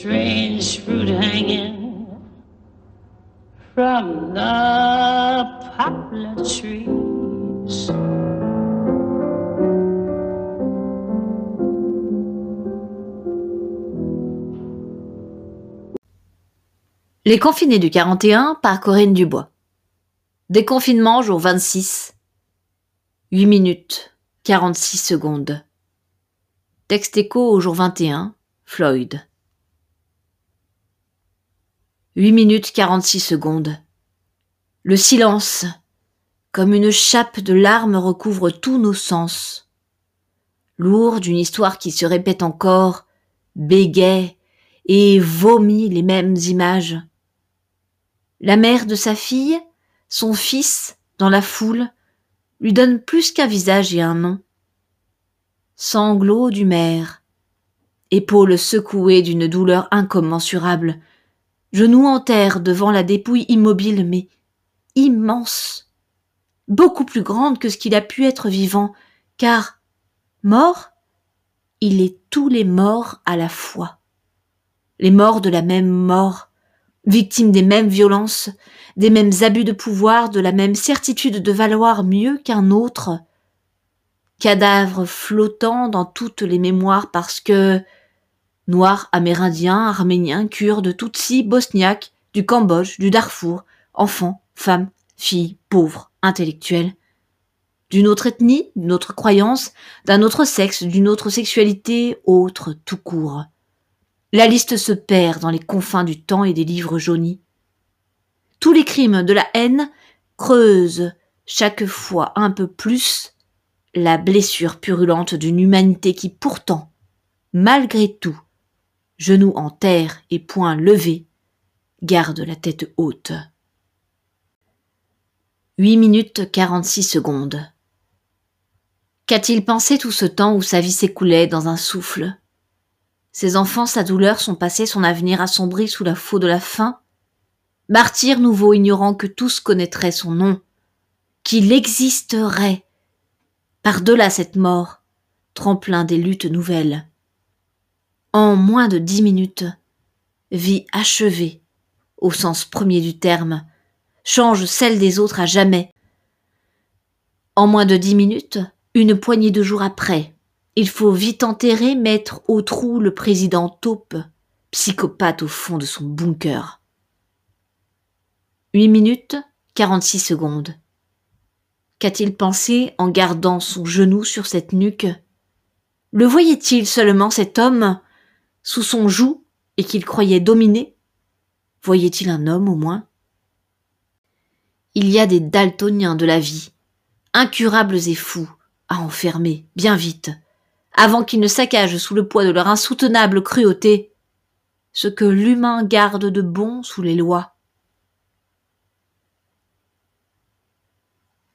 Strange fruit hanging from the poplar trees. Les confinés du 41 par Corinne Dubois. Déconfinement jour 26. 8 minutes 46 secondes. Texte écho au jour 21. Floyd. 8 minutes 46 secondes. Le silence, comme une chape de larmes, recouvre tous nos sens. Lourd d'une histoire qui se répète encore, bégaie et vomit les mêmes images. La mère de sa fille, son fils, dans la foule, lui donne plus qu'un visage et un nom. Sanglots du maire, épaules secouées d'une douleur incommensurable, genoux en terre devant la dépouille immobile mais immense, beaucoup plus grande que ce qu'il a pu être vivant, car mort, il est tous les morts à la fois. Les morts de la même mort, victimes des mêmes violences, des mêmes abus de pouvoir, de la même certitude de valoir mieux qu'un autre, cadavres flottant dans toutes les mémoires parce que Noirs, Amérindiens, Arméniens, Kurdes, Tutsis, Bosniaques, du Cambodge, du Darfour, enfants, femmes, filles, pauvres, intellectuels, d'une autre ethnie, d'une autre croyance, d'un autre sexe, d'une autre sexualité, autre, tout court. La liste se perd dans les confins du temps et des livres jaunis. Tous les crimes de la haine creusent chaque fois un peu plus la blessure purulente d'une humanité qui pourtant, malgré tout, genoux en terre et poings levés, garde la tête haute. 8 minutes 46 secondes. Qu'a-t-il pensé tout ce temps où sa vie s'écoulait dans un souffle? Ses enfants, sa douleur, son passé, son avenir assombri sous la faux de la faim? Martyr nouveau ignorant que tous connaîtraient son nom, qu'il existerait par-delà cette mort, tremplin des luttes nouvelles. En moins de dix minutes, vie achevée, au sens premier du terme, change celle des autres à jamais. En moins de dix minutes, une poignée de jours après, il faut vite enterrer, mettre au trou le président taupe, psychopathe au fond de son bunker. Huit minutes, quarante-six secondes. Qu'a-t-il pensé en gardant son genou sur cette nuque? Le voyait-il seulement cet homme? Sous son joug et qu'il croyait dominer Voyait-il un homme au moins? Il y a des daltoniens de la vie, incurables et fous, à enfermer, bien vite, avant qu'ils ne saccagent sous le poids de leur insoutenable cruauté ce que l'humain garde de bon sous les lois.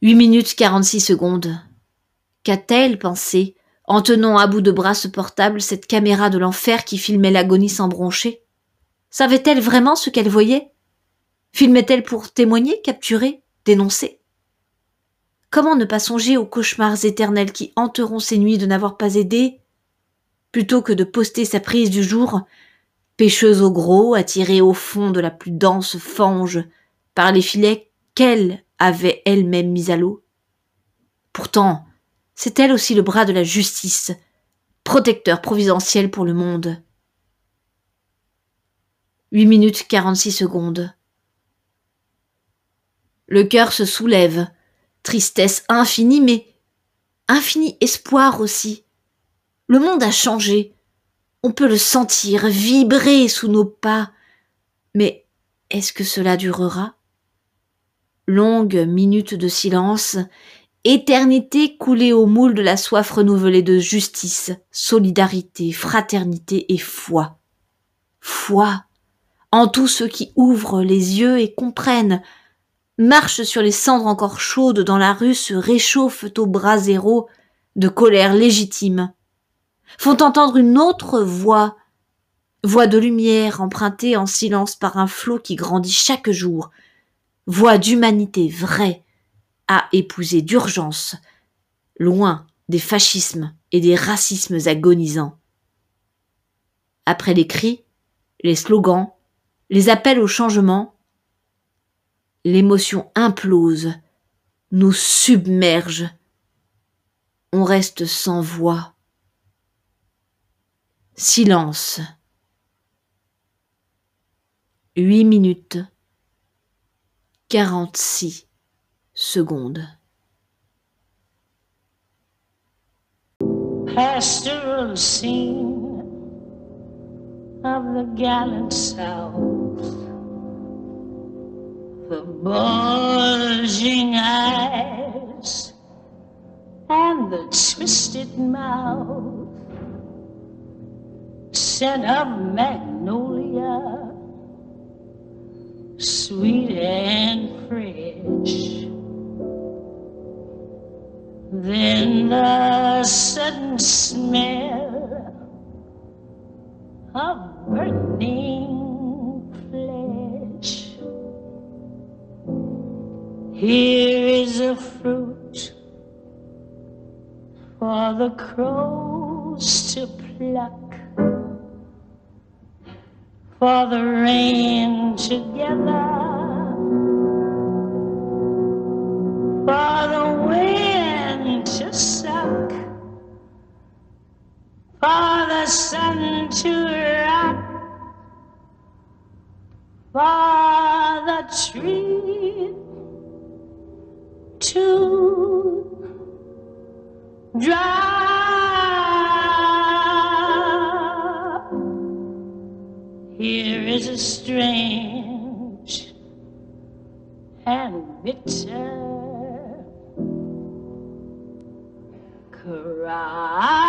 8 minutes 46 secondes. Qu'a-t-elle pensé? En tenant à bout de bras ce portable, cette caméra de l'enfer qui filmait l'agonie sans broncher Savait-elle vraiment ce qu'elle voyait? Filmait-elle pour témoigner, capturer, dénoncer? Comment ne pas songer aux cauchemars éternels qui hanteront ses nuits de n'avoir pas aidé Plutôt que de poster sa prise du jour, pêcheuse au gros, attirée au fond de la plus dense fange par les filets qu'elle avait elle-même mis à l'eau? Pourtant, c'est elle aussi le bras de la justice, protecteur providentiel pour le monde. 8 minutes 46 secondes. Le cœur se soulève, tristesse infinie, mais infini espoir aussi. Le monde a changé. On peut le sentir vibrer sous nos pas. Mais est-ce que cela durera? Longue minute de silence Éternité coulée au moule de la soif renouvelée de justice, solidarité, fraternité et foi. foi en tous ceux qui ouvrent les yeux et comprennent, marchent sur les cendres encore chaudes dans la rue, se réchauffent au brasero de colère légitime, font entendre une autre voix, voix de lumière empruntée en silence par un flot qui grandit chaque jour, voix d'humanité vraie, à épouser d'urgence, loin des fascismes et des racismes agonisants. Après les cris, les slogans, les appels au changement, l'émotion implose, nous submerge. On reste sans voix. Silence. Huit minutes. Quarante-six secondes. pastoral scene of the gallant South. The bulging eyes and the twisted mouth, scent of magnolia, sweet and fresh. Then the sudden smell of burning flesh. Here is a fruit for the crows to pluck, for the rain to gather, for tree to drop. Here is a strange and bitter cry.